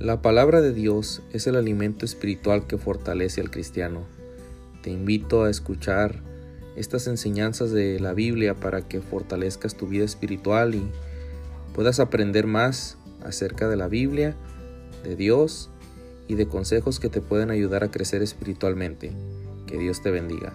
La palabra de Dios es el alimento espiritual que fortalece al cristiano. Te invito a escuchar estas enseñanzas de la Biblia para que fortalezcas tu vida espiritual y puedas aprender más acerca de la Biblia, de Dios y de consejos que te pueden ayudar a crecer espiritualmente. Que Dios te bendiga.